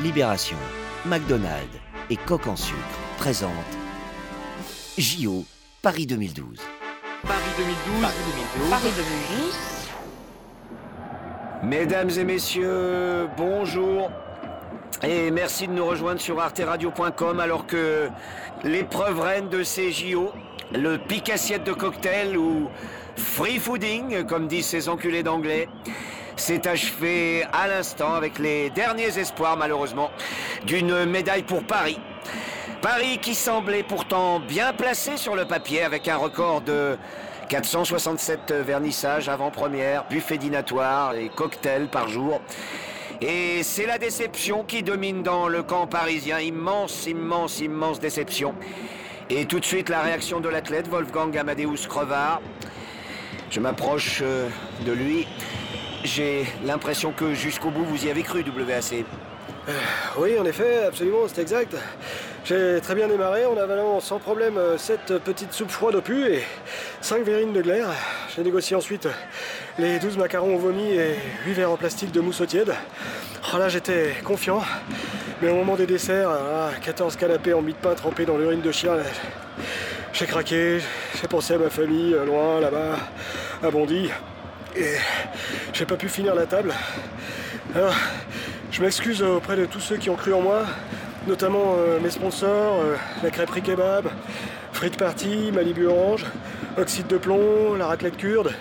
Libération, McDonald's et Coq en sucre présentent JO Paris 2012. Paris 2012. Paris 2012. Paris 2012. Mesdames et messieurs, bonjour. Et merci de nous rejoindre sur arteradio.com alors que l'épreuve reine de ces JO, le pic assiette de cocktail ou free fooding, comme disent ces enculés d'anglais, s'est achevé à l'instant avec les derniers espoirs malheureusement d'une médaille pour Paris. Paris qui semblait pourtant bien placé sur le papier avec un record de 467 vernissages avant-première, buffet dînatoire et cocktails par jour. Et c'est la déception qui domine dans le camp parisien. Immense, immense, immense déception. Et tout de suite la réaction de l'athlète Wolfgang Amadeus Crevard. Je m'approche euh, de lui. J'ai l'impression que jusqu'au bout vous y avez cru, WAC. Oui, en effet, absolument, c'est exact. J'ai très bien démarré en avalant sans problème 7 petites soupes froides au pu et 5 verrines de glaire. J'ai négocié ensuite les 12 macarons au vomi et 8 verres en plastique de mousse au tiède. Oh là, j'étais confiant. Mais au moment des desserts, ah, 14 canapés en mie de pain trempés dans l'urine de chien, j'ai craqué, j'ai pensé à ma famille, euh, loin, là-bas, à Bondy. Et j'ai pas pu finir la table. Alors, je m'excuse auprès de tous ceux qui ont cru en moi, notamment euh, mes sponsors, euh, la crêperie kebab, Frites Party, Malibu Orange, Oxyde de plomb, la raclette kurde,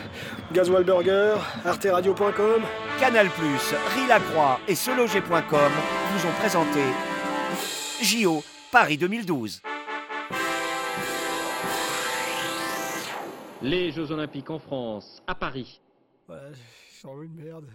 Gasoil Burger, arteradio.com. Canal+, Riz Lacroix et seloger.com vous ont présenté JO Paris 2012. Les Jeux Olympiques en France, à Paris. Ouais, j'en veux une merde.